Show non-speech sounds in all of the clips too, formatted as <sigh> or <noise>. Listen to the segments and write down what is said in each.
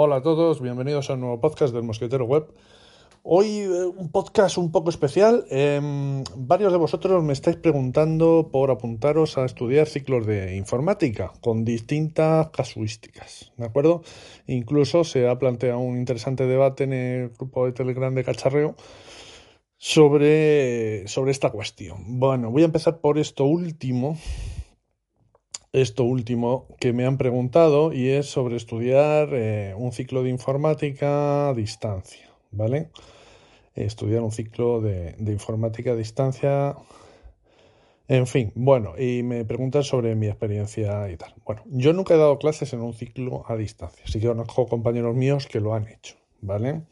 Hola a todos, bienvenidos a un nuevo podcast del Mosquetero Web. Hoy eh, un podcast un poco especial. Em, varios de vosotros me estáis preguntando por apuntaros a estudiar ciclos de informática con distintas casuísticas, ¿de acuerdo? Incluso se ha planteado un interesante debate en el grupo de Telegram de Cacharreo sobre, sobre esta cuestión. Bueno, voy a empezar por esto último, esto último que me han preguntado y es sobre estudiar eh, un ciclo de informática a distancia, ¿vale? Estudiar un ciclo de, de, informática a distancia. En fin, bueno, y me preguntan sobre mi experiencia y tal. Bueno, yo nunca he dado clases en un ciclo a distancia, sí que conozco compañeros míos que lo han hecho, ¿vale?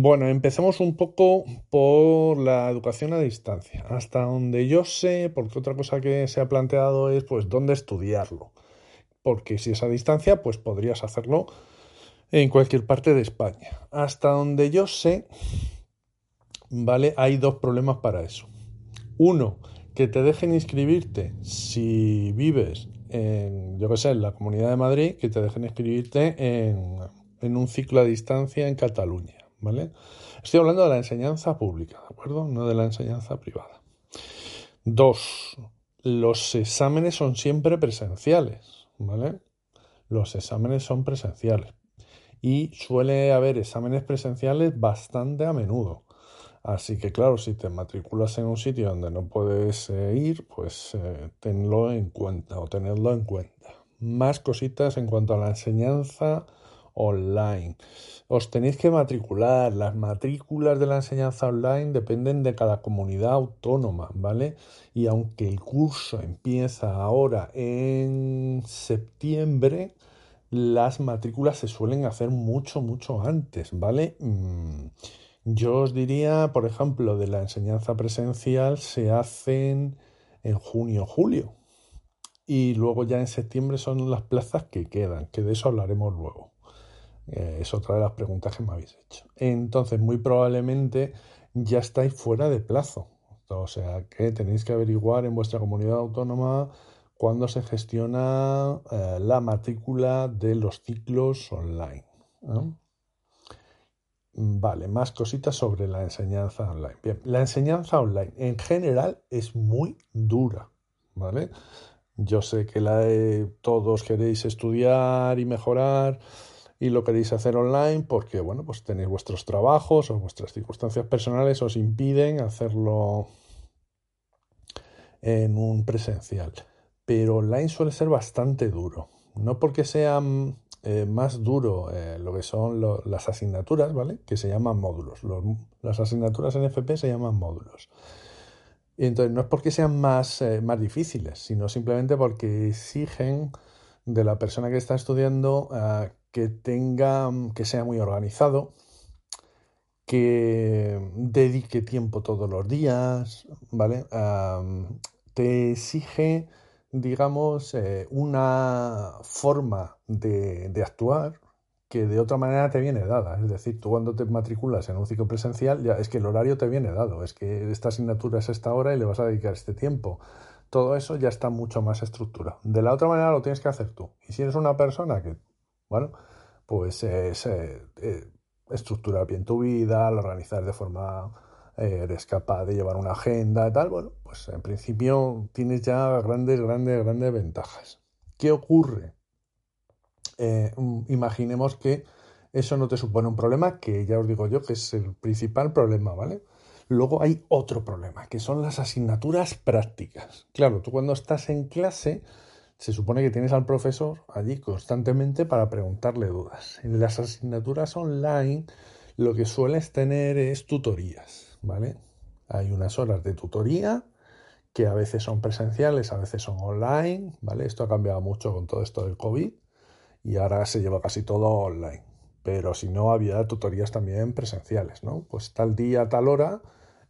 Bueno, empecemos un poco por la educación a distancia. Hasta donde yo sé, porque otra cosa que se ha planteado es pues dónde estudiarlo. Porque si es a distancia, pues podrías hacerlo en cualquier parte de España. Hasta donde yo sé, ¿vale? Hay dos problemas para eso. Uno, que te dejen inscribirte si vives en, yo qué sé, en la Comunidad de Madrid, que te dejen inscribirte en, en un ciclo a distancia en Cataluña. ¿Vale? Estoy hablando de la enseñanza pública, ¿de acuerdo? No de la enseñanza privada. Dos, los exámenes son siempre presenciales, ¿vale? Los exámenes son presenciales. Y suele haber exámenes presenciales bastante a menudo. Así que claro, si te matriculas en un sitio donde no puedes eh, ir, pues eh, tenlo en cuenta o tenedlo en cuenta. Más cositas en cuanto a la enseñanza online. Os tenéis que matricular. Las matrículas de la enseñanza online dependen de cada comunidad autónoma, ¿vale? Y aunque el curso empieza ahora en septiembre, las matrículas se suelen hacer mucho, mucho antes, ¿vale? Mm, yo os diría, por ejemplo, de la enseñanza presencial se hacen en junio, julio. Y luego ya en septiembre son las plazas que quedan, que de eso hablaremos luego. Eh, es otra de las preguntas que me habéis hecho. Entonces, muy probablemente ya estáis fuera de plazo. O sea que tenéis que averiguar en vuestra comunidad autónoma cuándo se gestiona eh, la matrícula de los ciclos online. Vale, más cositas sobre la enseñanza online. Bien, la enseñanza online en general es muy dura, ¿vale? Yo sé que la todos queréis estudiar y mejorar y lo queréis hacer online porque, bueno, pues tenéis vuestros trabajos o vuestras circunstancias personales os impiden hacerlo en un presencial. Pero online suele ser bastante duro. No porque sea eh, más duro eh, lo que son las asignaturas, ¿vale? Que se llaman módulos. las asignaturas en FP se llaman módulos. Y entonces no es porque sean más, eh, más difíciles, sino simplemente porque exigen de la persona que está estudiando que tenga, que sea muy organizado, que dedique tiempo todos los días, ¿vale? te exige, digamos, eh, una forma de, de, actuar que de otra manera te viene dada. Es decir, tú cuando te matriculas en un ciclo presencial, ya es que el horario te viene dado, es que esta asignatura es esta hora y le vas a dedicar este tiempo. Todo eso ya está mucho más estructurado. De la otra manera lo tienes que hacer tú. Y si eres una persona que bueno, pues es eh, eh, estructurar bien tu vida, organizar de forma, eh, eres capaz de llevar una agenda y tal, bueno, pues en principio tienes ya grandes, grandes, grandes ventajas. ¿Qué ocurre? Mm, imaginemos que eso no te supone un problema, que ya os digo yo que es el principal problema, ¿vale? Luego hay otro problema, que son las asignaturas prácticas. Claro, tú cuando estás en clase se supone que tienes al profesor allí constantemente para preguntarle dudas. En las asignaturas online lo que sueles tener es tutorías, ¿vale? Hay unas horas de tutoría que a veces son presenciales, a veces son online, ¿vale? Esto ha cambiado mucho con todo esto del COVID y ahora se lleva casi todo online. Pero si no, había tutorías también presenciales, ¿no? Pues tal día, tal hora,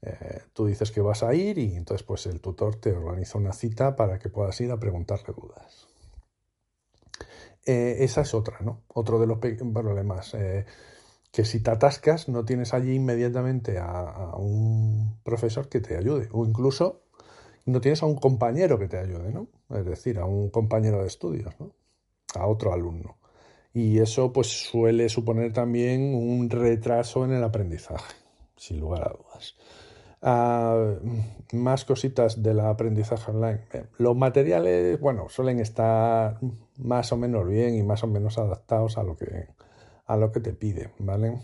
eh, tú dices que vas a ir y entonces pues el tutor te organiza una cita para que puedas ir a preguntarle dudas. Eh, esa es otra, ¿no? Otro de los problemas. Eh, que si te atascas no tienes allí inmediatamente a, un profesor que te ayude o incluso no tienes a un compañero que te ayude, ¿no? Es decir, a un compañero de estudios, ¿no? A otro alumno. Y eso pues suele suponer también un retraso en el aprendizaje, sin lugar a dudas. Ah, más cositas del aprendizaje online. Los materiales, bueno, suelen estar más o menos bien y más o menos adaptados a lo que, a lo que te pide, ¿vale?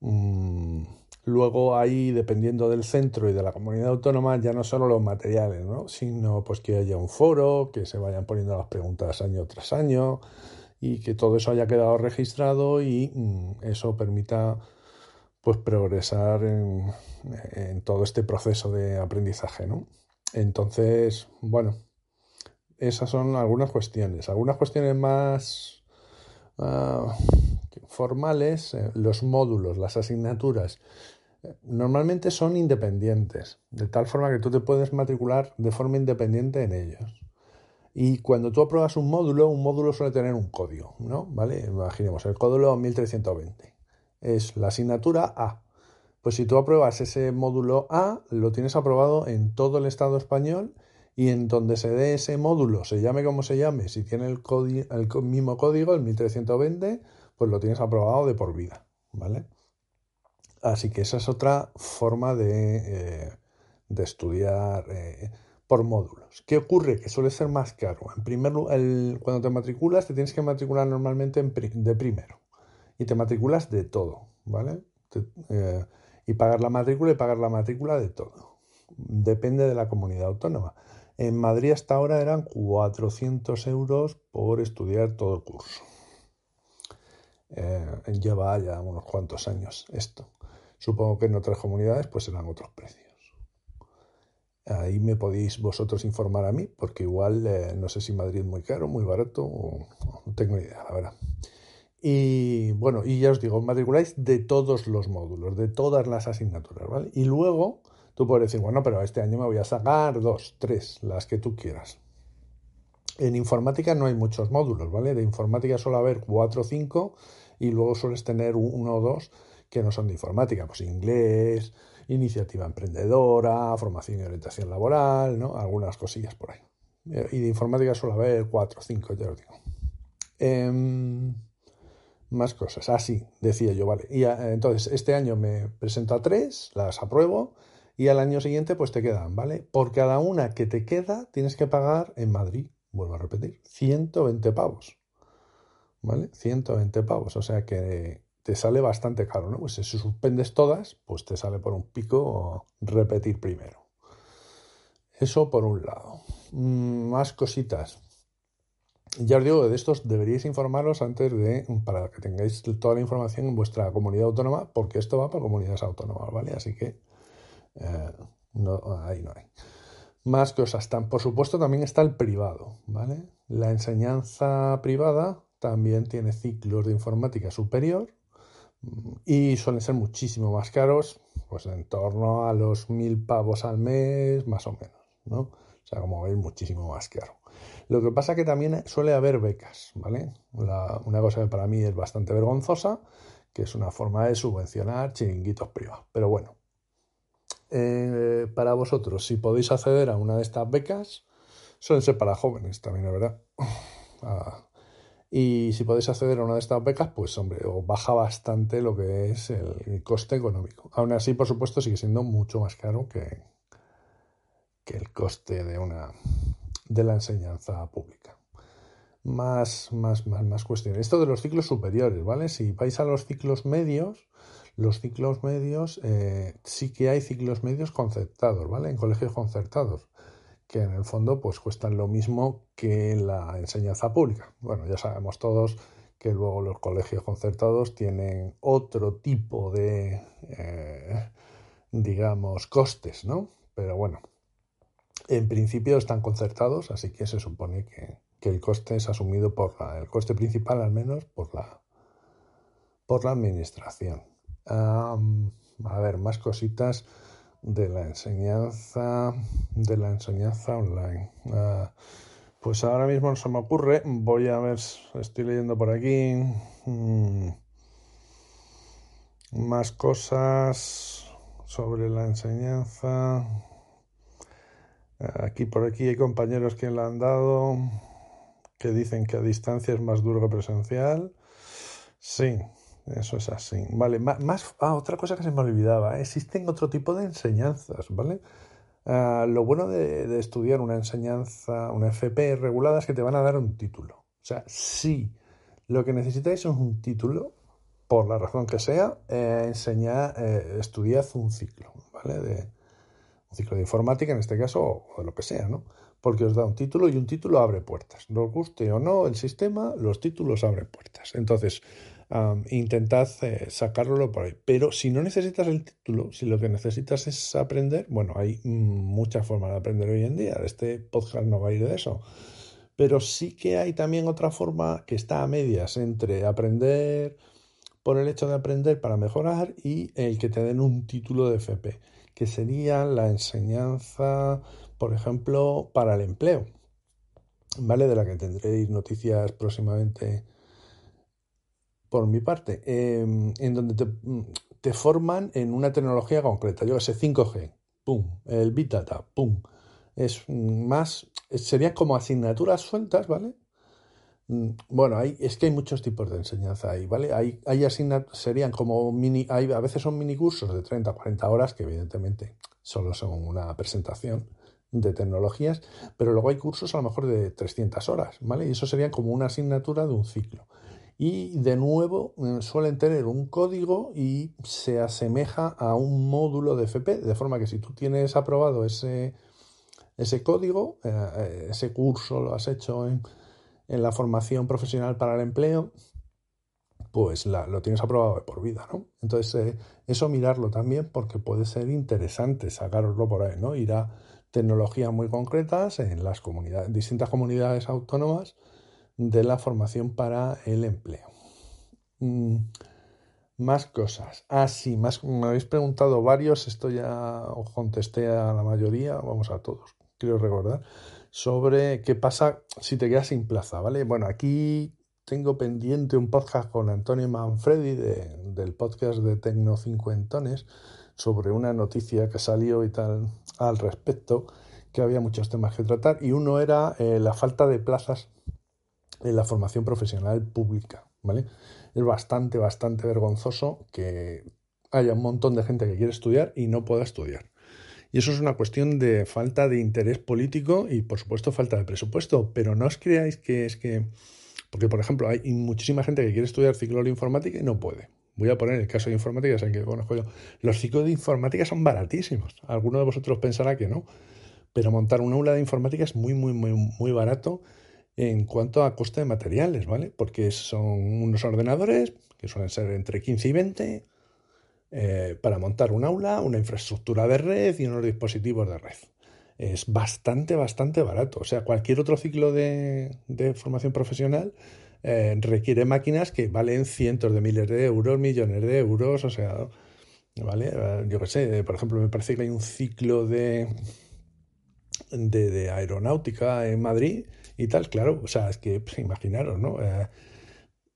Mm, luego ahí, dependiendo del centro y de la comunidad autónoma, ya no solo los materiales, ¿no? sino pues que haya un foro, que se vayan poniendo las preguntas año tras año y que todo eso haya quedado registrado y mm, eso permita pues progresar en, todo este proceso de aprendizaje, ¿no? Entonces, bueno, esas son algunas cuestiones. Algunas cuestiones más ah, formales, eh, los módulos, las asignaturas, eh, normalmente son independientes, de tal forma que tú te puedes matricular de forma independiente en ellos. Y cuando tú apruebas un módulo, un módulo suele tener un código, ¿no? ¿Vale? Imaginemos, el código 1320 es la asignatura A. Pues si tú apruebas ese módulo A, lo tienes aprobado en todo el Estado español y en donde se dé ese módulo, se llame como se llame, si tiene el, mismo código, el 1320, pues lo tienes aprobado de por vida, ¿vale? Así que esa es otra forma de, eh, de estudiar eh, por módulos. ¿Qué ocurre? Que suele ser más caro. En primer lugar, cuando te matriculas, te tienes que matricular normalmente de primero y te matriculas de todo, ¿vale? Eh, y pagar la matrícula y pagar la matrícula de todo. Depende de la comunidad autónoma. En Madrid hasta ahora eran 400 euros por estudiar todo el curso. Eh, lleva ya unos cuantos años esto. Supongo que en otras comunidades pues serán otros precios. Ahí me podéis vosotros informar a mí, porque igual eh, no sé si Madrid es muy caro, muy barato, no tengo ni idea, la verdad. Y bueno, y ya os digo, matriculáis de todos los módulos, de todas las asignaturas, ¿vale? Y luego tú puedes decir, bueno, pero este año me voy a sacar dos, tres, las que tú quieras. En informática no hay muchos módulos, ¿vale? De informática suele haber cuatro o cinco y luego sueles tener uno o dos que no son de informática, pues inglés, iniciativa emprendedora, formación y orientación laboral, ¿no? Algunas cosillas por ahí. Y de informática suele haber cuatro o cinco, ya os digo. Eh, más cosas. Así, ah, decía yo, vale. Y ah, entonces, este año me presento a tres, las apruebo, y al año siguiente, pues te quedan, ¿vale? Por cada una que te queda, tienes que pagar en Madrid, vuelvo a repetir, 120 pavos. ¿Vale? 120 pavos. O sea que te sale bastante caro, ¿no? Pues si suspendes todas, pues te sale por un pico repetir primero. Eso por un lado. Mm, más cositas. Ya os digo, de estos deberíais informaros antes de, para que tengáis toda la información en vuestra comunidad autónoma, porque esto va para comunidades autónomas, ¿vale? Así que eh, no, ahí no hay. Más cosas. Por supuesto, también está el privado, ¿vale? La enseñanza privada también tiene ciclos de informática superior y suelen ser muchísimo más caros, pues en torno a los mil pavos al mes, más o menos, ¿no? Sea, como veis, muchísimo más caro. Lo que pasa que también suele haber becas, ¿vale? una cosa que para mí es bastante vergonzosa, que es una forma de subvencionar chiringuitos privados. Pero bueno, eh, para vosotros, si podéis acceder a una de estas becas, suelen ser para jóvenes también, la verdad. <sighs> Ah, y si podéis acceder a una de estas becas, pues hombre, os baja bastante lo que es el, coste económico. Aún así, por supuesto, sigue siendo mucho más caro que, que el coste de una, de la enseñanza pública. Más, más, más, más cuestiones. Esto de los ciclos superiores, ¿vale? Si vais a los ciclos medios, los ciclos medios, eh, sí que hay ciclos medios concertados, ¿vale? En colegios concertados, que en el fondo pues cuestan lo mismo que la enseñanza pública. Bueno, ya sabemos todos que luego los colegios concertados tienen otro tipo de, eh, digamos, costes, ¿no? Pero bueno, en principio están concertados, así que se supone que, el coste es asumido por la, el coste principal al menos por la, por la administración. a ver, más cositas de la enseñanza, de la enseñanza online. Ah, pues ahora mismo no se me ocurre, voy a ver, estoy leyendo por aquí mm, más cosas sobre la enseñanza. Aquí por aquí hay compañeros que le han dado, que dicen que a distancia es más duro que presencial. Sí, eso es así. Vale, más, ah, otra cosa que se me olvidaba, existen otro tipo de enseñanzas, ¿vale? Ah, lo bueno de, estudiar una enseñanza, una FP regulada es que te van a dar un título. O sea, si lo que necesitáis es un título, por la razón que sea, eh, enseñar, eh, estudiad un ciclo, ¿vale? Un ciclo de informática en este caso, o de lo que sea, ¿no? Porque os da un título y un título abre puertas. Nos guste o no el sistema, los títulos abren puertas. Entonces, intentad eh, sacarlo por ahí. Pero si no necesitas el título, si lo que necesitas es aprender, bueno, hay muchas formas de aprender hoy en día. Este podcast no va a ir de eso. Pero sí que hay también otra forma que está a medias entre aprender por el hecho de aprender para mejorar y el que te den un título de FP, que sería la enseñanza, por ejemplo, para el empleo, ¿vale? De la que tendréis noticias próximamente por mi parte, em, en donde te, forman en una tecnología concreta. Yo sé, 5G, pum, el Big Data, pum. Es más, serían como asignaturas sueltas, ¿vale? Mm, bueno, hay, es que hay muchos tipos de enseñanza ahí, ¿vale? Hay, hay asignaturas, serían como mini, a veces son mini cursos de 30 40 horas, que evidentemente solo son una presentación de tecnologías, pero luego hay cursos a lo mejor de 300 horas, ¿vale? Y eso sería como una asignatura de un ciclo y de nuevo eh, suelen tener un código y se asemeja a un módulo de FP, de forma que si tú tienes aprobado ese, ese código, eh, ese curso lo has hecho en, la formación profesional para el empleo, pues lo tienes aprobado por vida, ¿no? Entonces, eh, eso mirarlo también porque puede ser interesante sacaroslo por ahí, ¿no? Ir a tecnologías muy concretas en las comunidades, distintas comunidades autónomas de la formación para el empleo. Mm, más cosas. Ah, sí, más, me habéis preguntado varios, esto ya os contesté a la mayoría, vamos a todos, quiero recordar, sobre qué pasa si te quedas sin plaza, ¿vale? Bueno, aquí tengo pendiente un podcast con Antonio Manfredi del podcast de Tecno Cincuentones sobre una noticia que salió y tal al respecto, que había muchos temas que tratar y uno era eh, la falta de plazas en la formación profesional pública, ¿vale? Es bastante, bastante vergonzoso que haya un montón de gente que quiere estudiar y no pueda estudiar. Y eso es una cuestión de falta de interés político y, por supuesto, falta de presupuesto. Pero no os creáis que es que... Porque, por ejemplo, hay muchísima gente que quiere estudiar ciclo de informática y no puede. Voy a poner el caso de informática, saben que conozco yo. Los ciclos de informática son baratísimos. Alguno de vosotros pensará que no. Pero montar una aula de informática es muy, muy, muy, muy barato en cuanto a coste de materiales, ¿vale? Porque son unos ordenadores que suelen ser entre 15 y 20 eh, para montar un aula, una infraestructura de red y unos dispositivos de red. Es bastante, bastante barato. O sea, cualquier otro ciclo de, formación profesional eh, requiere máquinas que valen cientos de miles de euros, millones de euros, o sea, ¿vale? Eh, yo qué sé, por ejemplo, me parece que hay un ciclo de, de, aeronáutica en Madrid y tal, claro, o sea, es que pues, imaginaros, ¿no?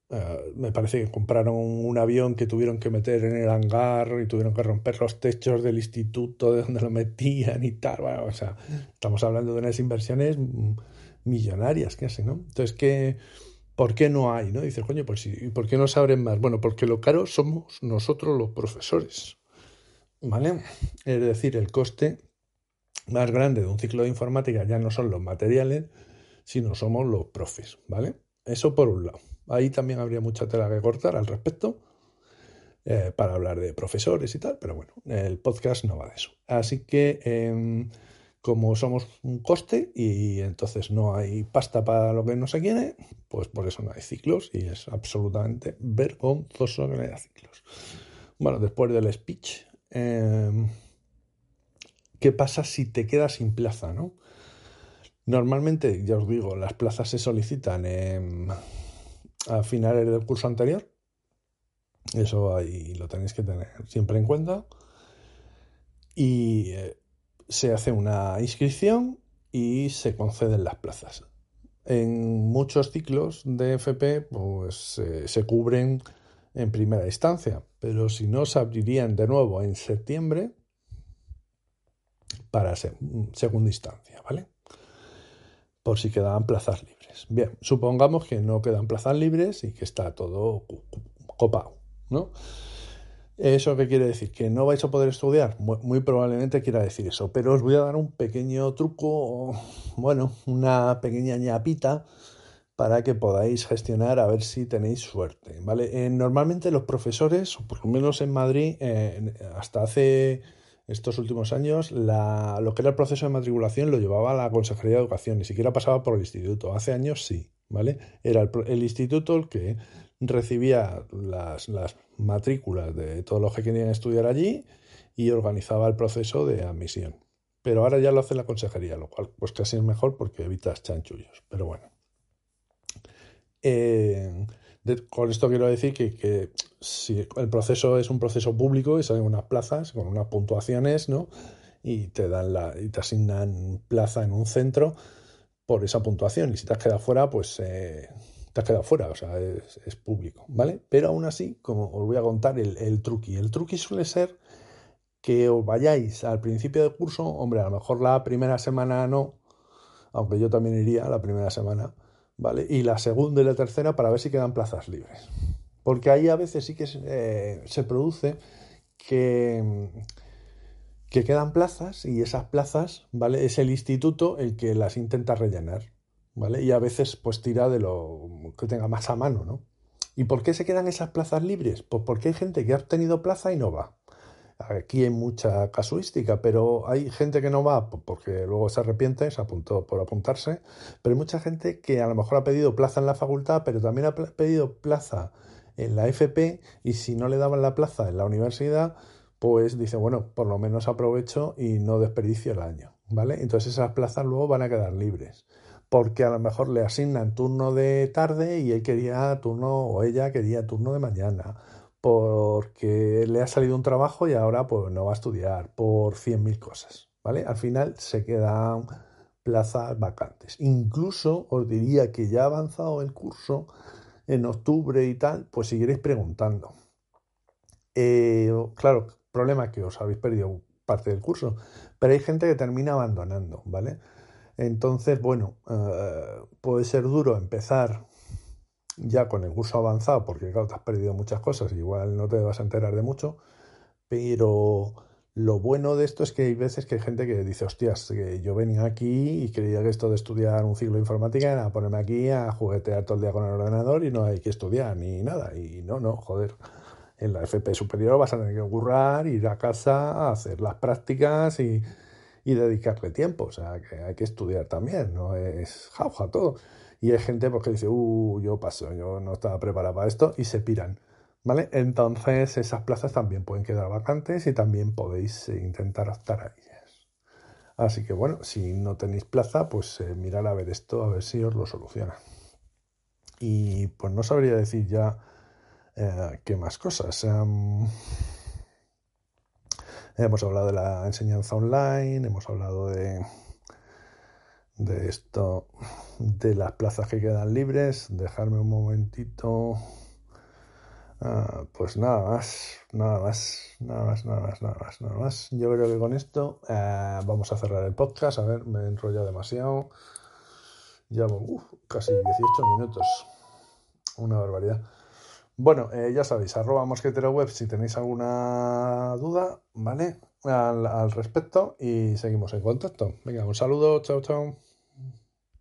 Eh, me parece que compraron un avión que tuvieron que meter en el hangar y tuvieron que romper los techos del instituto de donde lo metían y tal. O sea, estamos hablando de unas inversiones millonarias casi, ¿no? Entonces, ¿qué, ¿por qué no hay? ¿no? Dices, coño, pues ¿y por qué no se abren más? Bueno, porque lo caro somos nosotros los profesores, ¿vale? Es decir, el coste más grande de un ciclo de informática ya no son los materiales, sino somos los profes, ¿vale? Eso por un lado. Ahí también habría mucha tela que cortar al respecto eh, para hablar de profesores y tal, pero bueno, el podcast no va de eso. Así que em, como somos un coste y entonces no hay pasta para lo que no se quiere, pues por eso no hay ciclos y es absolutamente vergonzoso que no haya ciclos. Bueno, después del speech, em, ¿qué pasa si te quedas sin plaza, no? Normalmente, ya os digo, las plazas se solicitan a finales del curso anterior. Eso ahí lo tenéis que tener siempre en cuenta. Y eh, se hace una inscripción y se conceden las plazas. En muchos ciclos de FP pues, se cubren en primera instancia, pero si no, se abrirían de nuevo en septiembre para segunda instancia, ¿vale? Por si quedaban plazas libres. Bien, supongamos que no quedan plazas libres y que está todo copado, ¿no? ¿Eso qué quiere decir? ¿Que no vais a poder estudiar? Muy, probablemente quiera decir eso, pero os voy a dar un pequeño truco, bueno, una pequeña ñapita para que podáis gestionar a ver si tenéis suerte, ¿vale? Eh, normalmente los profesores, por lo menos en Madrid, eh, hasta hace estos últimos años, lo que era el proceso de matriculación lo llevaba la Consejería de Educación, ni siquiera pasaba por el instituto. Hace años sí, ¿vale? Era el, el instituto el que recibía las, las matrículas de todos los que querían estudiar allí y organizaba el proceso de admisión. Pero ahora ya lo hace la consejería, lo cual pues casi es mejor porque evitas chanchullos. Pero bueno. Eh, con esto quiero decir que, que, si el proceso es un proceso público y salen unas plazas con unas puntuaciones, ¿no? Y te dan la, y te asignan plaza en un centro por esa puntuación. Y si te has quedado fuera, pues eh, te has quedado fuera, o sea, es, público, ¿vale? Pero aún así, como os voy a contar el, el truqui. El truqui suele ser que os vayáis al principio del curso, hombre, a lo mejor la primera semana no, aunque yo también iría la primera semana, ¿vale? Y la segunda y la tercera para ver si quedan plazas libres. Porque ahí a veces sí que eh, se produce que, que quedan plazas y esas plazas, ¿vale? Es el instituto el que las intenta rellenar. ¿vale? Y a veces pues tira de lo que tenga más a mano, ¿no? ¿Y por qué se quedan esas plazas libres? Pues porque hay gente que ha obtenido plaza y no va. Aquí hay mucha casuística, pero hay gente que no va porque luego se arrepiente, se apuntó por apuntarse, pero hay mucha gente que a lo mejor ha pedido plaza en la facultad, pero también ha pedido plaza en la FP y si no le daban la plaza en la universidad, pues dice, bueno, por lo menos aprovecho y no desperdicio el año, ¿vale? Entonces esas plazas luego van a quedar libres porque a lo mejor le asignan turno de tarde y él quería turno o ella quería turno de mañana, porque le ha salido un trabajo y ahora pues no va a estudiar, por 100.000 cosas, ¿vale? Al final se quedan plazas vacantes. Incluso os diría que ya ha avanzado el curso en octubre y tal, pues seguiréis preguntando. Eh, claro, problema que os habéis perdido parte del curso, pero hay gente que termina abandonando, ¿vale? Entonces, bueno, eh, puede ser duro empezar ya con el curso avanzado, porque claro, te has perdido muchas cosas, igual no te vas a enterar de mucho, pero lo bueno de esto es que hay veces que hay gente que dice, hostias, yo venía aquí y creía que esto de estudiar un ciclo de informática era ponerme aquí a juguetear todo el día con el ordenador y no hay que estudiar ni nada. Y no, no, joder. En la FP superior vas a tener que currar, ir a casa, hacer las prácticas y, y dedicarle tiempo. O sea, que hay que estudiar también, no es jauja todo. Y hay gente porque dice, uh, yo paso, yo no estaba preparado para esto y se piran. ¿Vale? Entonces esas plazas también pueden quedar vacantes y también podéis eh, intentar optar a ellas. Así que bueno, si no tenéis plaza, pues eh, mirad a ver esto, a ver si os lo soluciona. Y pues no sabría decir ya eh, qué más cosas. Em, Hemos hablado de la enseñanza online, hemos hablado de, de esto, de las plazas que quedan libres. Dejarme un momentito. Ah, pues nada más, nada más, nada más, nada más, nada más, nada más. Yo creo que con esto eh, vamos a cerrar el podcast. A ver, me he enrollado demasiado. Llevo casi 18 minutos. Una barbaridad. Bueno, eh, ya sabéis, arroba mosquetero web si tenéis alguna duda, ¿vale? Al, al respecto y seguimos en contacto. Venga, un saludo, chao, chao.